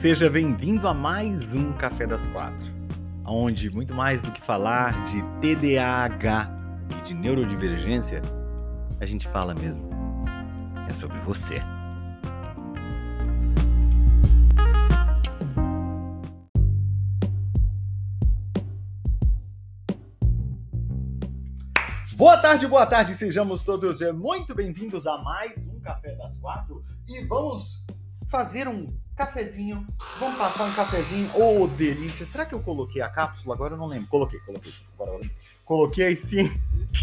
Seja bem-vindo a mais um Café das Quatro, onde muito mais do que falar de TDAH e de neurodivergência, a gente fala mesmo é sobre você. Boa tarde, boa tarde, sejamos todos muito bem-vindos a mais um Café das Quatro e vamos fazer um cafezinho. Vamos passar um cafezinho. Ô, oh, delícia! Será que eu coloquei a cápsula? Agora eu não lembro. Coloquei, coloquei. Agora Coloquei sim.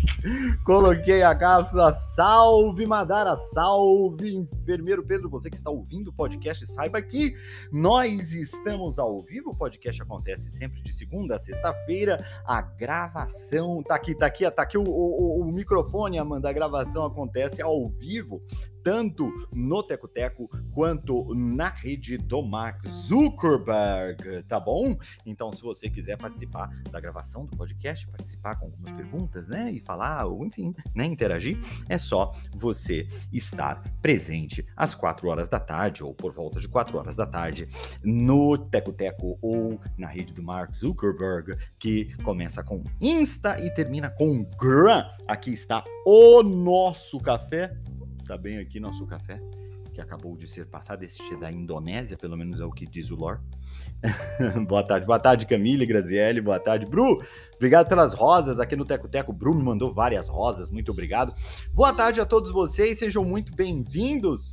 Coloquei a cápsula. Salve Madara, salve enfermeiro Pedro. Você que está ouvindo o podcast, saiba que nós estamos ao vivo. O podcast acontece sempre de segunda a sexta-feira. A gravação tá aqui, tá aqui, tá aqui o, o, o microfone, Amanda. A gravação acontece ao vivo tanto no Teco Teco quanto na rede do Mark Zuckerberg, tá bom? Então, se você quiser participar da gravação do podcast, participar com algumas perguntas, né, e falar, ou enfim, né, interagir, é só você estar presente às 4 horas da tarde, ou por volta de 4 horas da tarde, no Teco Teco ou na rede do Mark Zuckerberg, que começa com Insta e termina com Gram. Aqui está o nosso café tá bem aqui nosso café, que acabou de ser passado, esse é da Indonésia, pelo menos é o que diz o lore. boa tarde, boa tarde, Camille, Graziele, boa tarde, Bru. Obrigado pelas rosas aqui no Teco Teco. Bru me mandou várias rosas, muito obrigado. Boa tarde a todos vocês, sejam muito bem-vindos.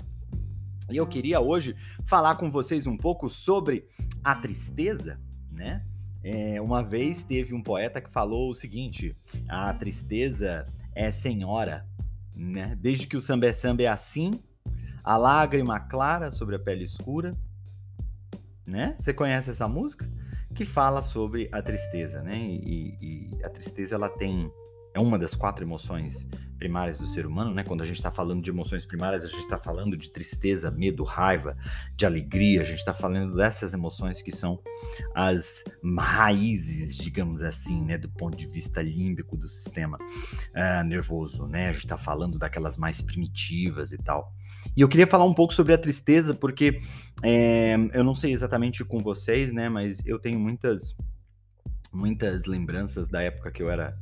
E eu queria hoje falar com vocês um pouco sobre a tristeza, né? É, uma vez teve um poeta que falou o seguinte: a tristeza é senhora, né? Desde que o samba é samba é assim, a lágrima clara sobre a pele escura, né? Você conhece essa música? Que fala sobre a tristeza, né? E, e a tristeza ela tem é uma das quatro emoções primárias do ser humano, né? Quando a gente está falando de emoções primárias, a gente está falando de tristeza, medo, raiva, de alegria, a gente está falando dessas emoções que são as raízes, digamos assim, né? Do ponto de vista límbico do sistema uh, nervoso, né? A gente está falando daquelas mais primitivas e tal. E eu queria falar um pouco sobre a tristeza, porque é, eu não sei exatamente com vocês, né? Mas eu tenho muitas, muitas lembranças da época que eu era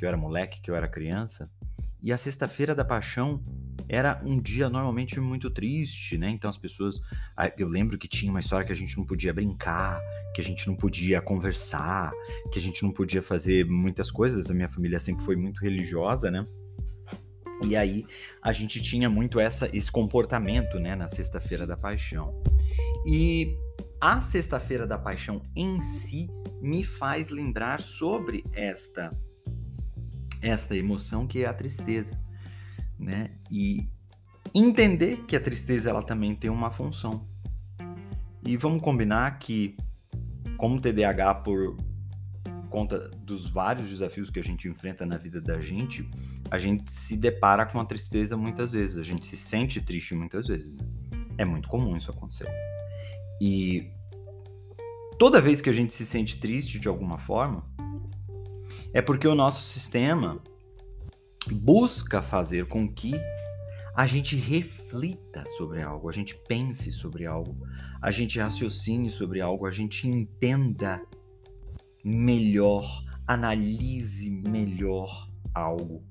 que eu era moleque, que eu era criança. E a sexta-feira da paixão era um dia normalmente muito triste, né? Então as pessoas. Eu lembro que tinha uma história que a gente não podia brincar, que a gente não podia conversar, que a gente não podia fazer muitas coisas. A minha família sempre foi muito religiosa, né? E aí a gente tinha muito essa, esse comportamento, né, na sexta-feira da paixão. E a sexta-feira da paixão em si me faz lembrar sobre esta esta emoção que é a tristeza, né? E entender que a tristeza ela também tem uma função. E vamos combinar que como TDAH por conta dos vários desafios que a gente enfrenta na vida da gente, a gente se depara com a tristeza muitas vezes, a gente se sente triste muitas vezes. É muito comum isso acontecer. E toda vez que a gente se sente triste de alguma forma, é porque o nosso sistema busca fazer com que a gente reflita sobre algo, a gente pense sobre algo, a gente raciocine sobre algo, a gente entenda melhor, analise melhor algo.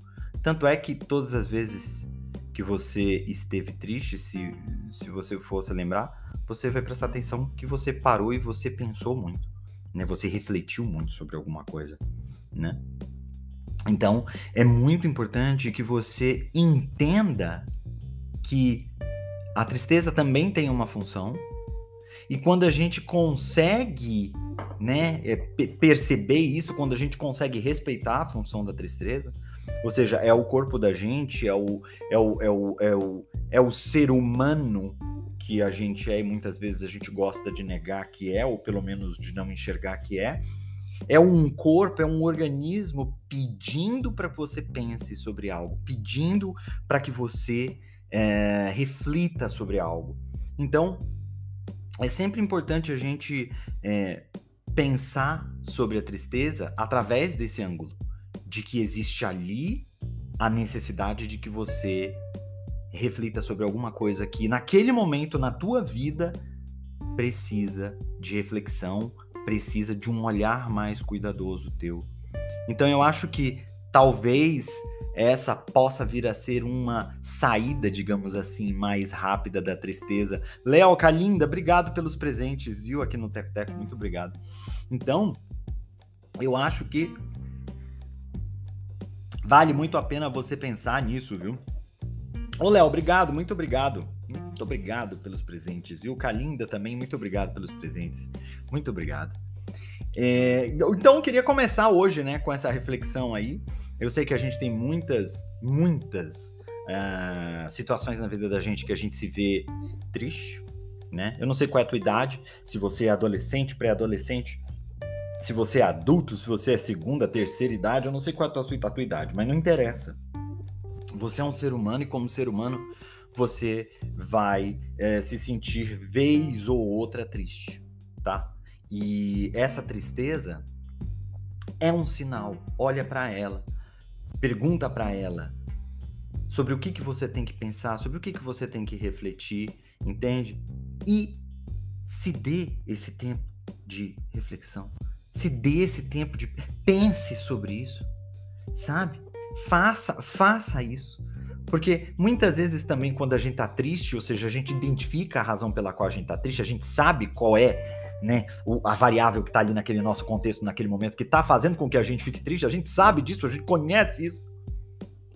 Tanto é que todas as vezes que você esteve triste, se, se você fosse lembrar, você vai prestar atenção que você parou e você pensou muito, né? Você refletiu muito sobre alguma coisa né? Então, é muito importante que você entenda que a tristeza também tem uma função. E quando a gente consegue, né, é, perceber isso, quando a gente consegue respeitar a função da tristeza, ou seja, é o corpo da gente, é o, é o, é o, é o, é o ser humano que a gente é e muitas vezes a gente gosta de negar que é, ou pelo menos de não enxergar que é, é um corpo, é um organismo pedindo para que você pense sobre algo, pedindo para que você é, reflita sobre algo. Então, é sempre importante a gente é, pensar sobre a tristeza através desse ângulo, de que existe ali a necessidade de que você reflita sobre alguma coisa que naquele momento na tua vida precisa de reflexão, precisa de um olhar mais cuidadoso teu. Então eu acho que talvez essa possa vir a ser uma saída, digamos assim, mais rápida da tristeza. Léo Calinda, obrigado pelos presentes, viu, aqui no Tec Tec, muito obrigado. Então, eu acho que vale muito a pena você pensar nisso, viu? Ô, Léo, obrigado, muito obrigado. Muito obrigado pelos presentes, viu? Calinda também, muito obrigado pelos presentes. Muito obrigado. É, então, eu queria começar hoje, né, com essa reflexão aí. Eu sei que a gente tem muitas, muitas uh, situações na vida da gente que a gente se vê triste, né? Eu não sei qual é a tua idade, se você é adolescente, pré-adolescente, se você é adulto, se você é segunda, terceira idade, eu não sei qual é a tua, a tua idade, mas não interessa. Você é um ser humano e como ser humano você vai é, se sentir vez ou outra triste, tá? E essa tristeza é um sinal. Olha para ela, Pergunta para ela sobre o que, que você tem que pensar, sobre o que, que você tem que refletir, entende? E se dê esse tempo de reflexão. Se dê esse tempo de pense sobre isso, sabe? Faça, faça isso. Porque muitas vezes também quando a gente tá triste, ou seja, a gente identifica a razão pela qual a gente tá triste, a gente sabe qual é né, a variável que está ali naquele nosso contexto, naquele momento, que está fazendo com que a gente fique triste, a gente sabe disso, a gente conhece isso,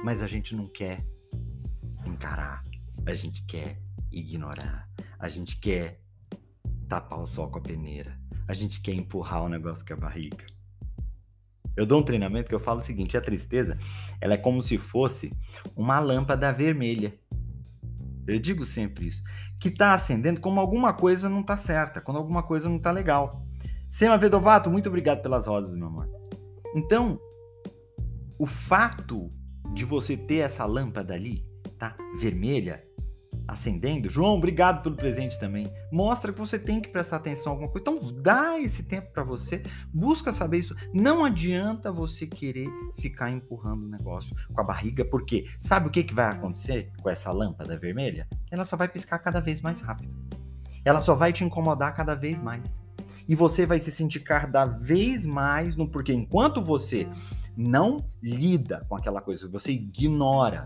mas a gente não quer encarar, a gente quer ignorar, a gente quer tapar o sol com a peneira, a gente quer empurrar o negócio com a barriga. Eu dou um treinamento que eu falo o seguinte: a tristeza, ela é como se fosse uma lâmpada vermelha. Eu digo sempre isso que está acendendo como alguma coisa não está certa, quando alguma coisa não está legal. Sema Vedovato, muito obrigado pelas rosas, meu amor. Então, o fato de você ter essa lâmpada ali, tá? Vermelha, acendendo. João, obrigado pelo presente também. Mostra que você tem que prestar atenção em alguma coisa. Então, dá esse tempo para você, busca saber isso. Não adianta você querer ficar empurrando o negócio com a barriga, porque sabe o que, que vai acontecer com essa lâmpada vermelha? Ela só vai piscar cada vez mais rápido. Ela só vai te incomodar cada vez mais. E você vai se sentir cada vez mais no porque enquanto você não lida com aquela coisa, você ignora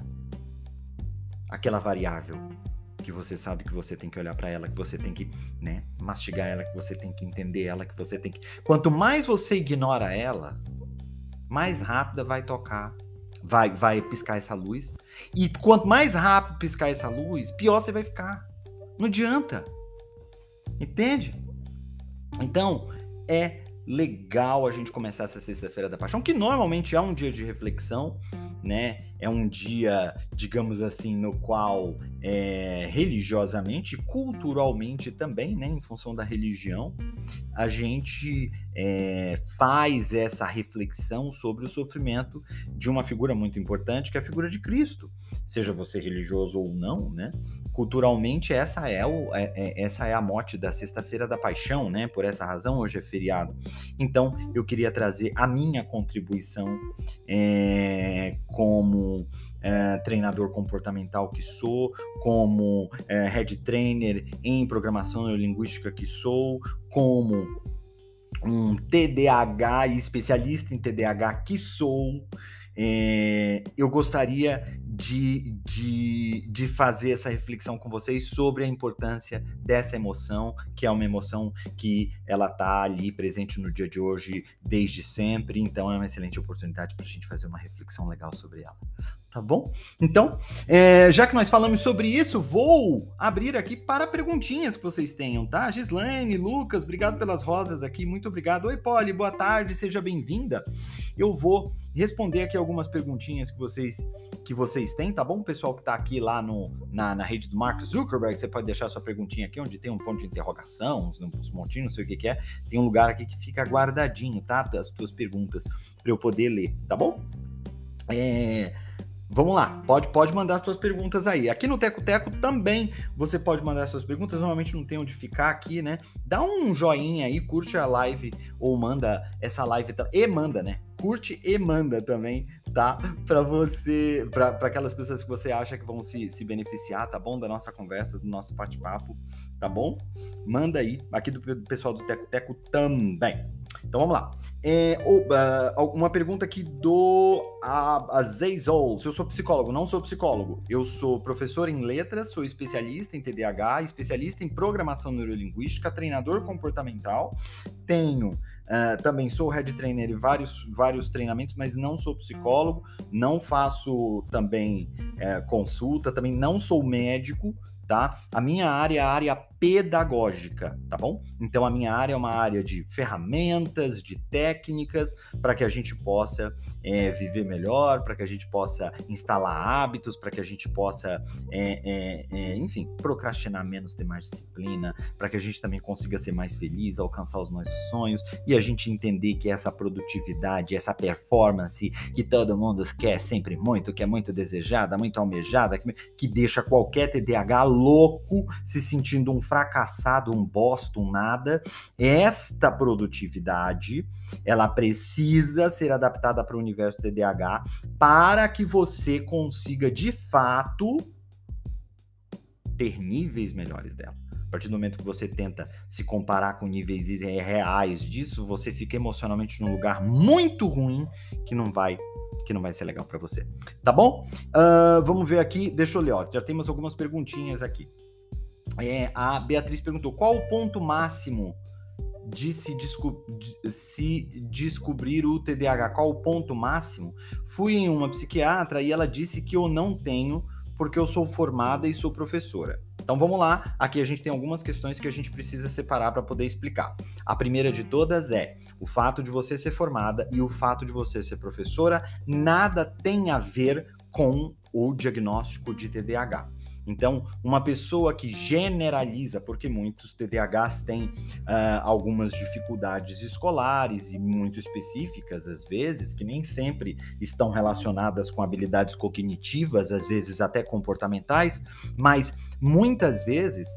aquela variável que você sabe que você tem que olhar para ela, que você tem que, né, mastigar ela, que você tem que entender ela, que você tem que. Quanto mais você ignora ela, mais rápida vai tocar, vai, vai piscar essa luz. E quanto mais rápido piscar essa luz, pior você vai ficar. Não adianta. Entende? Então, é legal a gente começar essa sexta-feira da paixão, que normalmente é um dia de reflexão, né? É um dia, digamos assim, no qual é, religiosamente, culturalmente também, né? Em função da religião, a gente é, faz essa reflexão sobre o sofrimento de uma figura muito importante, que é a figura de Cristo. Seja você religioso ou não, né? Culturalmente, essa é, o, é, é essa é a morte da Sexta-feira da Paixão, né? Por essa razão, hoje é feriado. Então, eu queria trazer a minha contribuição é, como é, treinador comportamental que sou, como é, head trainer em programação neurolinguística que sou, como um TDAH e especialista em TDAH que sou, é, eu gostaria de, de, de fazer essa reflexão com vocês sobre a importância dessa emoção, que é uma emoção que ela tá ali presente no dia de hoje desde sempre, então é uma excelente oportunidade para a gente fazer uma reflexão legal sobre ela tá bom? Então, é, já que nós falamos sobre isso, vou abrir aqui para perguntinhas que vocês tenham, tá? Gislaine, Lucas, obrigado pelas rosas aqui, muito obrigado. Oi, Polly, boa tarde, seja bem-vinda. Eu vou responder aqui algumas perguntinhas que vocês que vocês têm, tá bom? Pessoal que tá aqui lá no, na, na rede do Mark Zuckerberg, você pode deixar sua perguntinha aqui, onde tem um ponto de interrogação, uns, uns montinhos, não sei o que, que é. Tem um lugar aqui que fica guardadinho, tá? As tuas perguntas, para eu poder ler, tá bom? É... Vamos lá, pode, pode mandar suas perguntas aí. Aqui no Teco Teco também você pode mandar suas perguntas. Normalmente não tem onde ficar aqui, né? Dá um joinha aí, curte a live ou manda essa live e manda, né? curte e manda também, tá? Para você, para aquelas pessoas que você acha que vão se, se beneficiar, tá bom? Da nossa conversa, do nosso bate-papo, tá bom? Manda aí, aqui do pessoal do Teco Teco também. Então vamos lá. É, uh, uma pergunta aqui do a, a Zeizol. Se eu sou psicólogo, não sou psicólogo. Eu sou professor em letras, sou especialista em TDAH, especialista em programação neurolinguística, treinador comportamental. Tenho uh, também sou head trainer em vários, vários treinamentos, mas não sou psicólogo, não faço também uh, consulta, também não sou médico, tá? A minha área é a área pedagógica, tá bom? Então a minha área é uma área de ferramentas, de técnicas, para que a gente possa é, viver melhor, para que a gente possa instalar hábitos, para que a gente possa, é, é, enfim, procrastinar menos, ter mais disciplina, para que a gente também consiga ser mais feliz, alcançar os nossos sonhos e a gente entender que essa produtividade, essa performance que todo mundo quer sempre muito, que é muito desejada, muito almejada, que, que deixa qualquer TDAH louco se sentindo um fracassado, um bosta, um nada. Esta produtividade, ela precisa ser adaptada para o universo TDAH para que você consiga de fato ter níveis melhores dela. A partir do momento que você tenta se comparar com níveis reais disso, você fica emocionalmente num lugar muito ruim que não vai que não vai ser legal para você. Tá bom? Uh, vamos ver aqui. Deixa eu ler. Ó, já temos algumas perguntinhas aqui. É, a Beatriz perguntou qual o ponto máximo de se, desco de se, descobrir o TDAH, qual o ponto máximo? Fui em uma psiquiatra e ela disse que eu não tenho porque eu sou formada e sou professora. Então vamos lá, aqui a gente tem algumas questões que a gente precisa separar para poder explicar. A primeira de todas é o fato de você ser formada e o fato de você ser professora nada tem a ver com o diagnóstico de TDAH. Então, uma pessoa que generaliza, porque muitos TDAHs têm uh, algumas dificuldades escolares e muito específicas, às vezes, que nem sempre estão relacionadas com habilidades cognitivas, às vezes até comportamentais, mas muitas vezes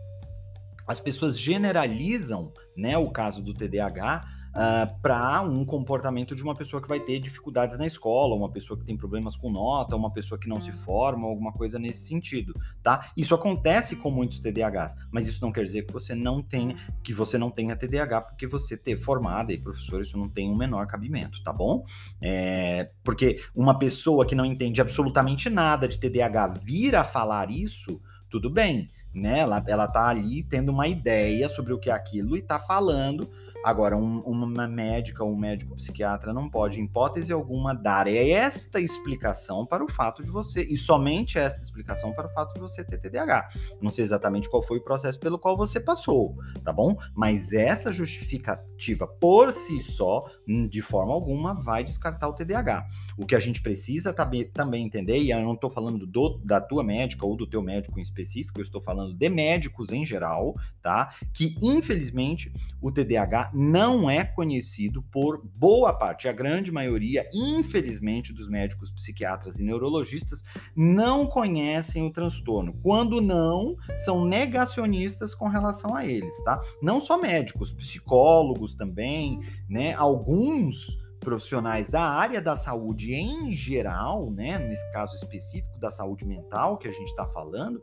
as pessoas generalizam né, o caso do TDAH uh, ah, para um comportamento de uma pessoa que vai ter dificuldades na escola, uma pessoa que tem problemas com nota, uma pessoa que não se forma, alguma coisa nesse sentido, tá? Isso acontece com muitos TDAHs, mas isso não quer dizer que você não tenha, que você não tenha TDAH, porque você ter formado e professor, isso não tem um menor cabimento, tá bom? É, porque uma pessoa que não entende absolutamente nada de TDAH vir a falar isso, tudo bem, né? Ela, ela tá ali tendo uma ideia sobre o que é aquilo e tá falando Agora, um, uma médica ou um médico psiquiatra não pode, em hipótese alguma, dar esta explicação para o fato de você, e somente esta explicação para o fato de você ter TDAH. Não sei exatamente qual foi o processo pelo qual você passou, tá bom? Mas essa justificativa por si só, de forma alguma, vai descartar o TDAH. O que a gente precisa também entender, e eu não estou falando do, da tua médica ou do teu médico em específico, eu estou falando de médicos em geral, tá? Que infelizmente o TDAH não é conhecido por boa parte, a grande maioria, infelizmente, dos médicos psiquiatras e neurologistas não conhecem o transtorno. Quando não, são negacionistas com relação a eles, tá? Não só médicos, psicólogos também, né? Alguns profissionais da área da saúde em geral, né, nesse caso específico da saúde mental que a gente está falando,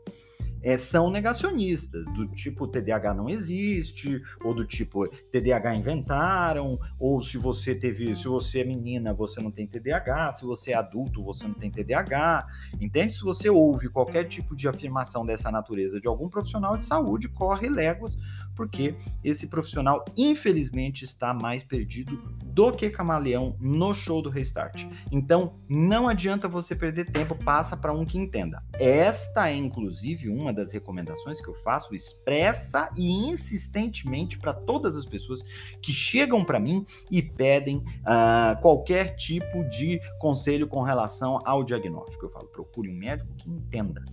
é, são negacionistas, do tipo TDAH não existe, ou do tipo TDAH inventaram, ou se você teve, se você é menina, você não tem TDAH, se você é adulto, você não tem TDAH. Entende? Se você ouve qualquer tipo de afirmação dessa natureza de algum profissional de saúde, corre léguas, porque esse profissional, infelizmente, está mais perdido do que camaleão no show do Restart. Então, não adianta você perder tempo, passa para um que entenda. Esta é, inclusive, uma das recomendações que eu faço expressa e insistentemente para todas as pessoas que chegam para mim e pedem uh, qualquer tipo de conselho com relação ao diagnóstico. Eu falo, procure um médico que entenda.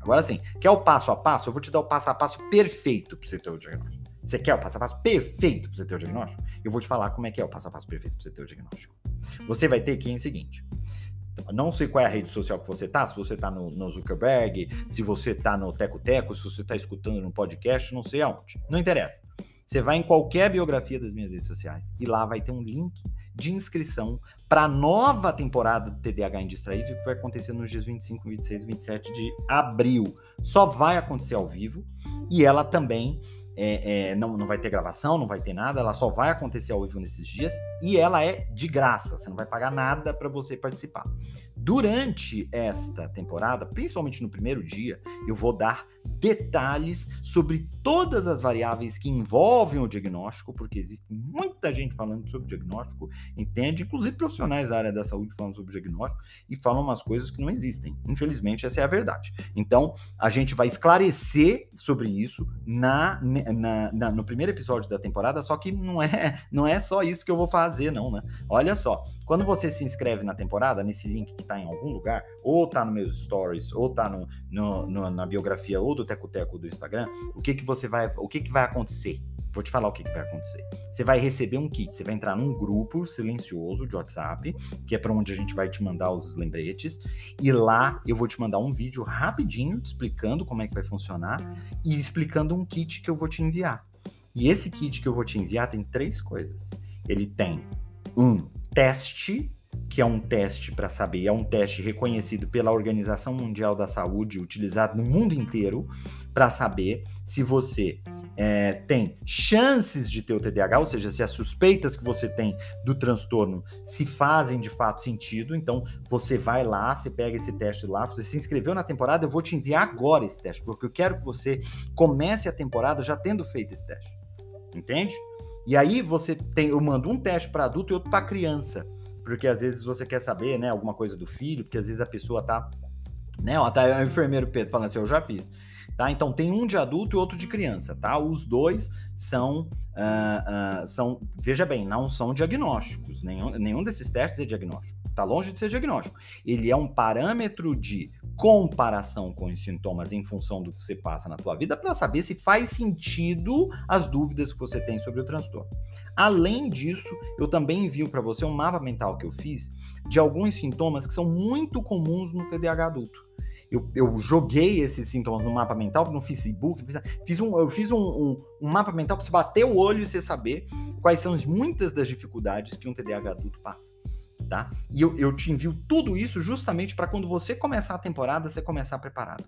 Agora sim, quer o passo a passo? Eu vou te dar o passo a passo perfeito para você ter o diagnóstico. Você quer o passo a passo perfeito para você ter o diagnóstico? Eu vou te falar como é que é o passo a passo perfeito para você ter o diagnóstico. Você vai ter que ir em seguinte. Não sei qual é a rede social que você tá, se você tá no, no Zuckerberg, se você tá no Teco Teco, se você tá escutando no podcast, não sei aonde. Não interessa. Você vai em qualquer biografia das minhas redes sociais e lá vai ter um link de inscrição para a nova temporada do TDAH Indistraível, que vai acontecer nos dias 25, 26 e 27 de abril. Só vai acontecer ao vivo e ela também é, é, não, não vai ter gravação, não vai ter nada, ela só vai acontecer ao vivo nesses dias e ela é de graça, você não vai pagar nada para você participar. Durante esta temporada, principalmente no primeiro dia, eu vou dar detalhes sobre todas as variáveis que envolvem o diagnóstico, porque existe muita gente falando sobre diagnóstico, entende? Inclusive profissionais da área da saúde falando sobre diagnóstico e falam umas coisas que não existem. Infelizmente, essa é a verdade. Então, a gente vai esclarecer sobre isso na, na, na, no primeiro episódio da temporada, só que não é, não é só isso que eu vou fazer, não, né? Olha só, quando você se inscreve na temporada, nesse link que está em algum lugar, ou tá nos meus stories, ou tá no, no, no na biografia ou do Teco Teco do Instagram, o que que você vai, o que que vai acontecer? Vou te falar o que, que vai acontecer. Você vai receber um kit, você vai entrar num grupo silencioso de WhatsApp, que é para onde a gente vai te mandar os lembretes, e lá eu vou te mandar um vídeo rapidinho explicando como é que vai funcionar e explicando um kit que eu vou te enviar. E esse kit que eu vou te enviar tem três coisas. Ele tem um teste que é um teste para saber, é um teste reconhecido pela Organização Mundial da Saúde, utilizado no mundo inteiro, para saber se você é, tem chances de ter o TDAH, ou seja, se as suspeitas que você tem do transtorno se fazem de fato sentido. Então, você vai lá, você pega esse teste lá, você se inscreveu na temporada, eu vou te enviar agora esse teste, porque eu quero que você comece a temporada já tendo feito esse teste. Entende? E aí você tem, eu mando um teste para adulto e outro para criança porque às vezes você quer saber, né, alguma coisa do filho, porque às vezes a pessoa tá, né, ó, tá o enfermeiro Pedro falando assim, eu já fiz, tá? Então tem um de adulto e outro de criança, tá? Os dois são, uh, uh, são, veja bem, não são diagnósticos, nenhum, nenhum desses testes é diagnóstico, tá longe de ser diagnóstico. Ele é um parâmetro de comparação com os sintomas em função do que você passa na tua vida para saber se faz sentido as dúvidas que você tem sobre o transtorno. Além disso, eu também envio para você um mapa mental que eu fiz de alguns sintomas que são muito comuns no TDAH adulto. Eu, eu, joguei esses sintomas no mapa mental, no Facebook, fiz um, eu fiz um, um, um mapa mental para você bater o olho e você saber quais são as, muitas das dificuldades que um TDAH adulto passa tá? E eu, eu te envio tudo isso justamente para quando você começar a temporada, você começar preparado.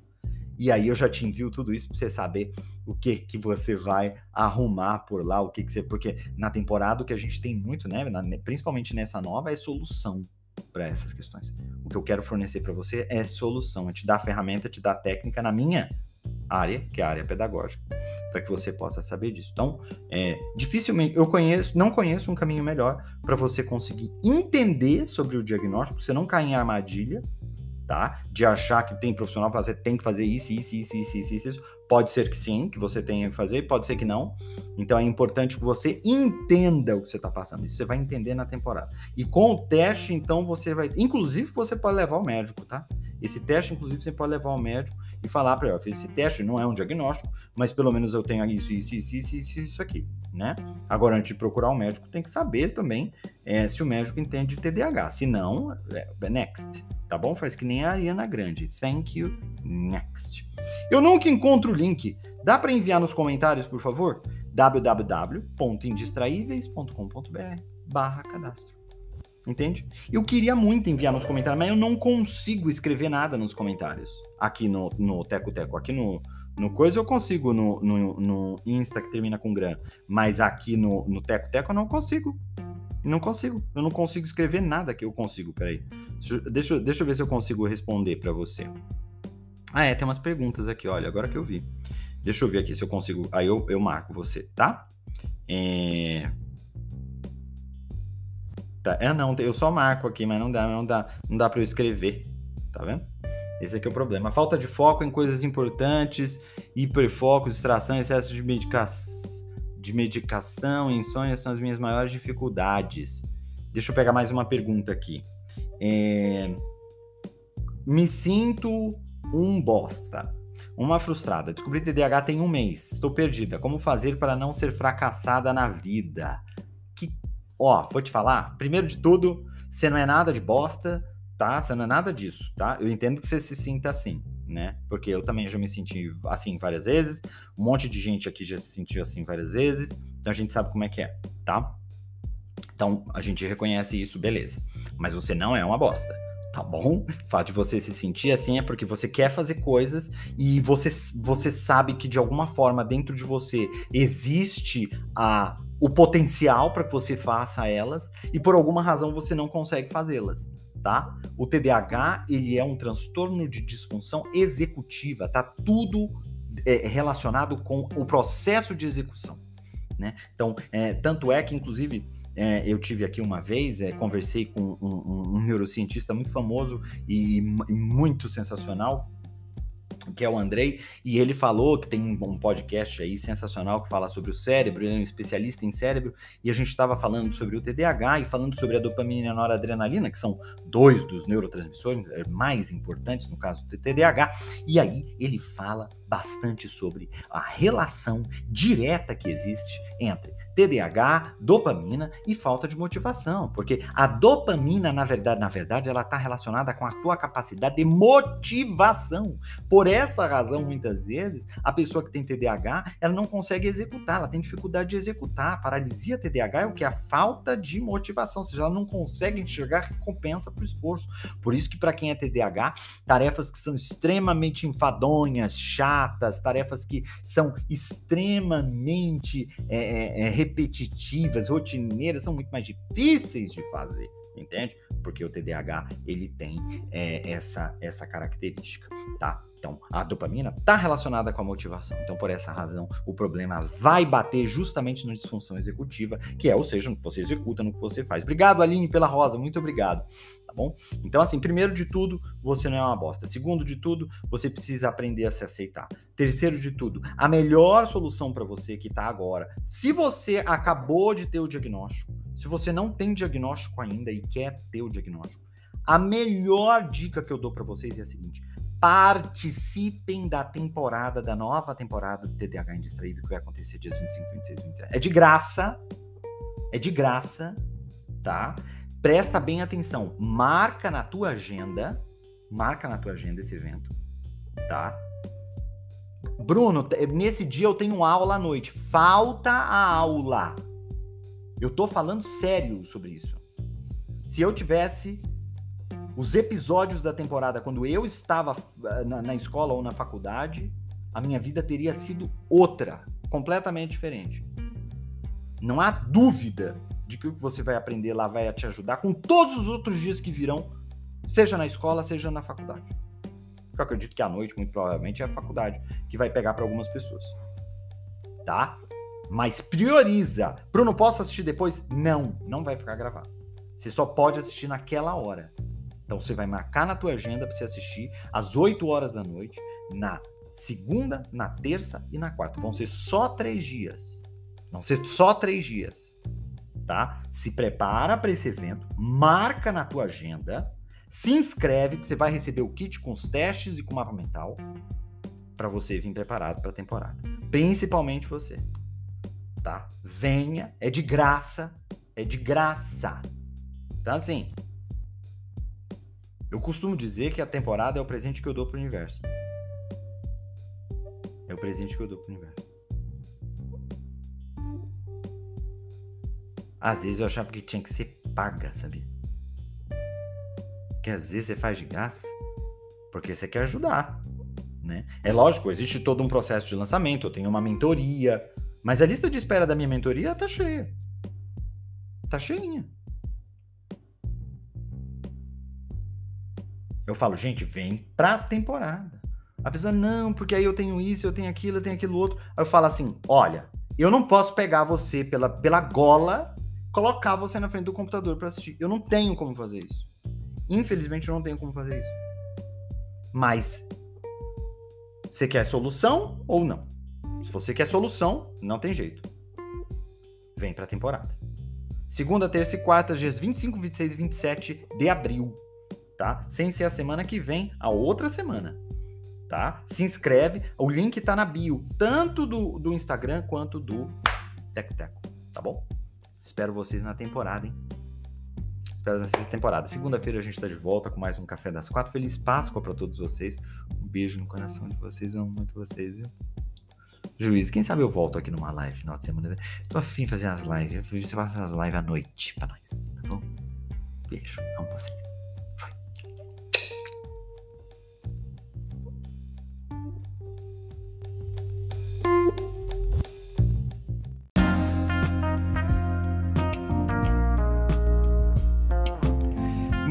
E aí eu já te envio tudo isso para você saber o que que você vai arrumar por lá, o que que você, porque na temporada o que a gente tem muito, né, na, principalmente nessa nova é solução para essas questões. O que eu quero fornecer para você é solução, é te dar ferramenta, te dar técnica na minha área, que é a área pedagógica, para que você possa saber disso. Então, é, dificilmente eu conheço, não conheço um caminho melhor para você conseguir entender sobre o diagnóstico, você não cair em armadilha, tá? De achar que tem profissional fazer, tem que fazer isso, isso, isso, isso, isso, isso. Pode ser que sim, que você tenha que fazer, pode ser que não. Então é importante que você entenda o que você está passando. Isso você vai entender na temporada. E com o teste, então, você vai. Inclusive, você pode levar o médico, tá? Esse teste, inclusive, você pode levar ao médico e falar para ele, fiz esse teste, não é um diagnóstico, mas pelo menos eu tenho isso, isso, isso, isso, isso, isso aqui, né? Agora, antes de procurar um médico, tem que saber também é, se o médico entende de TDAH. Se não, é, next, tá bom? Faz que nem a Ariana Grande. Thank you, next. Eu nunca encontro o link. Dá para enviar nos comentários, por favor? www.indistraíveis.com.br barra cadastro. Entende? Eu queria muito enviar nos comentários, mas eu não consigo escrever nada nos comentários. Aqui no, no Teco Teco, aqui no, no Coisa eu consigo, no, no, no Insta que termina com Gran, mas aqui no, no Teco Teco eu não consigo. Não consigo. Eu não consigo escrever nada que eu consigo. Peraí. Deixa, deixa eu ver se eu consigo responder para você. Ah, é, tem umas perguntas aqui, olha, agora que eu vi. Deixa eu ver aqui se eu consigo. Aí eu, eu marco você, tá? É... Tá, é, não, eu só marco aqui, mas não dá, não dá, não dá para eu escrever. Tá vendo? Esse aqui é o problema. Falta de foco em coisas importantes, hiperfoco, distração, excesso de, medica... de medicação, insônia são as minhas maiores dificuldades. Deixa eu pegar mais uma pergunta aqui. É... Me sinto um bosta. Uma frustrada. Descobri TDAH tem um mês. Estou perdida. Como fazer para não ser fracassada na vida? Ó, vou te falar, primeiro de tudo, você não é nada de bosta, tá? Você não é nada disso, tá? Eu entendo que você se sinta assim, né? Porque eu também já me senti assim várias vezes, um monte de gente aqui já se sentiu assim várias vezes, então a gente sabe como é que é, tá? Então, a gente reconhece isso, beleza. Mas você não é uma bosta tá bom? O fato de você se sentir assim é porque você quer fazer coisas e você, você sabe que de alguma forma dentro de você existe a, o potencial para que você faça elas e por alguma razão você não consegue fazê-las. Tá? O TDAH ele é um transtorno de disfunção executiva, tá tudo é, relacionado com o processo de execução, né? Então, é, tanto é que inclusive é, eu tive aqui uma vez, é, conversei com um, um, um, neurocientista muito famoso e, e muito sensacional, que é o Andrei, e ele falou que tem um podcast aí sensacional que fala sobre o cérebro, ele é um especialista em cérebro, e a gente estava falando sobre o TDAH e falando sobre a dopamina e a noradrenalina, que são dois dos neurotransmissores é, mais importantes no caso do TDAH, e aí ele fala bastante sobre a relação direta que existe entre TDAH, dopamina e falta de motivação, porque a dopamina, na verdade, na verdade, ela está relacionada com a tua capacidade de motivação. Por essa razão, muitas vezes, a pessoa que tem TDAH, ela não consegue executar, ela tem dificuldade de executar. Paralisia TDAH é o que? A falta de motivação, ou seja, ela não consegue enxergar recompensa para o esforço. Por isso que para quem é TDAH, tarefas que são extremamente enfadonhas, chatas, tarefas que são extremamente é, é, repetitivas, rotineiras, são muito mais difíceis de fazer, entende? Porque o TDAH ele tem é, essa, essa característica, tá? Então, a dopamina está relacionada com a motivação. Então, por essa razão, o problema vai bater justamente na disfunção executiva, que é, ou seja, no que você executa, no que você faz. Obrigado, Aline, pela rosa, muito obrigado. Tá bom? Então, assim, primeiro de tudo, você não é uma bosta. Segundo de tudo, você precisa aprender a se aceitar. Terceiro de tudo, a melhor solução para você que está agora, se você acabou de ter o diagnóstico, se você não tem diagnóstico ainda e quer ter o diagnóstico, a melhor dica que eu dou para vocês é a seguinte: participem da temporada, da nova temporada do TDAH Indistraível, que vai acontecer dias 25, 26 e 27. É de graça, é de graça, tá? Presta bem atenção, marca na tua agenda, marca na tua agenda esse evento, tá? Bruno, nesse dia eu tenho aula à noite, falta a aula. Eu tô falando sério sobre isso. Se eu tivesse os episódios da temporada, quando eu estava eh, na, na, escola ou na faculdade, a minha vida teria sido outra, completamente diferente. Não há dúvida de que o que você vai aprender lá vai te ajudar com todos os outros dias que virão, seja na escola, seja na faculdade. Eu acredito que à noite, muito provavelmente, é a faculdade que vai pegar para algumas pessoas. Tá? Mas prioriza. Bruno, posso assistir depois? Não, não vai ficar gravado. Você só pode assistir naquela hora. Então você vai marcar na tua agenda para você assistir às 8 horas da noite, na segunda, na terça e na quarta. Vão ser só três dias. Vão ser só três dias. Tá? Se prepara para esse evento, marca na tua agenda, se inscreve, você vai receber o kit com os testes e com o mapa mental para você vir preparado para a temporada. Principalmente você. Tá? Venha, é de graça, é de graça. Então assim, eu costumo dizer que a temporada é o presente que eu dou pro universo. É o presente que eu dou pro universo. Às vezes eu achava que tinha que ser paga, sabia? Que às vezes você faz de graça porque você quer ajudar, né? É lógico, existe todo um processo de lançamento, eu tenho uma mentoria, mas a lista de espera da minha mentoria tá cheia. Tá cheinha. Eu falo, gente, vem pra temporada. A pessoa, não, porque aí eu tenho isso, eu tenho aquilo, eu tenho aquilo outro. Aí eu falo assim: olha, eu não posso pegar você pela, pela gola, colocar você na frente do computador para assistir. Eu não tenho como fazer isso. Infelizmente, eu não tenho como fazer isso. Mas, você quer solução ou não? Se você quer solução, não tem jeito. Vem pra temporada. Segunda, terça e quarta, dias 25, 26 e 27 de abril tá? Sem ser a semana que vem, a outra semana, tá? Se inscreve, o link tá na bio, tanto do, do Instagram quanto do Teco Teco, tá bom? Espero vocês na temporada, hein? Espero nessa temporada. Segunda-feira a gente tá de volta com mais um Café das Quatro. Feliz Páscoa para todos vocês. Um beijo no coração de vocês, amo muito vocês, viu? juiz. Quem sabe eu volto aqui numa live final de semana. Tô afim de fazer as lives. Eu fiz as lives à noite pra nós, tá bom? Beijo. Amo vocês.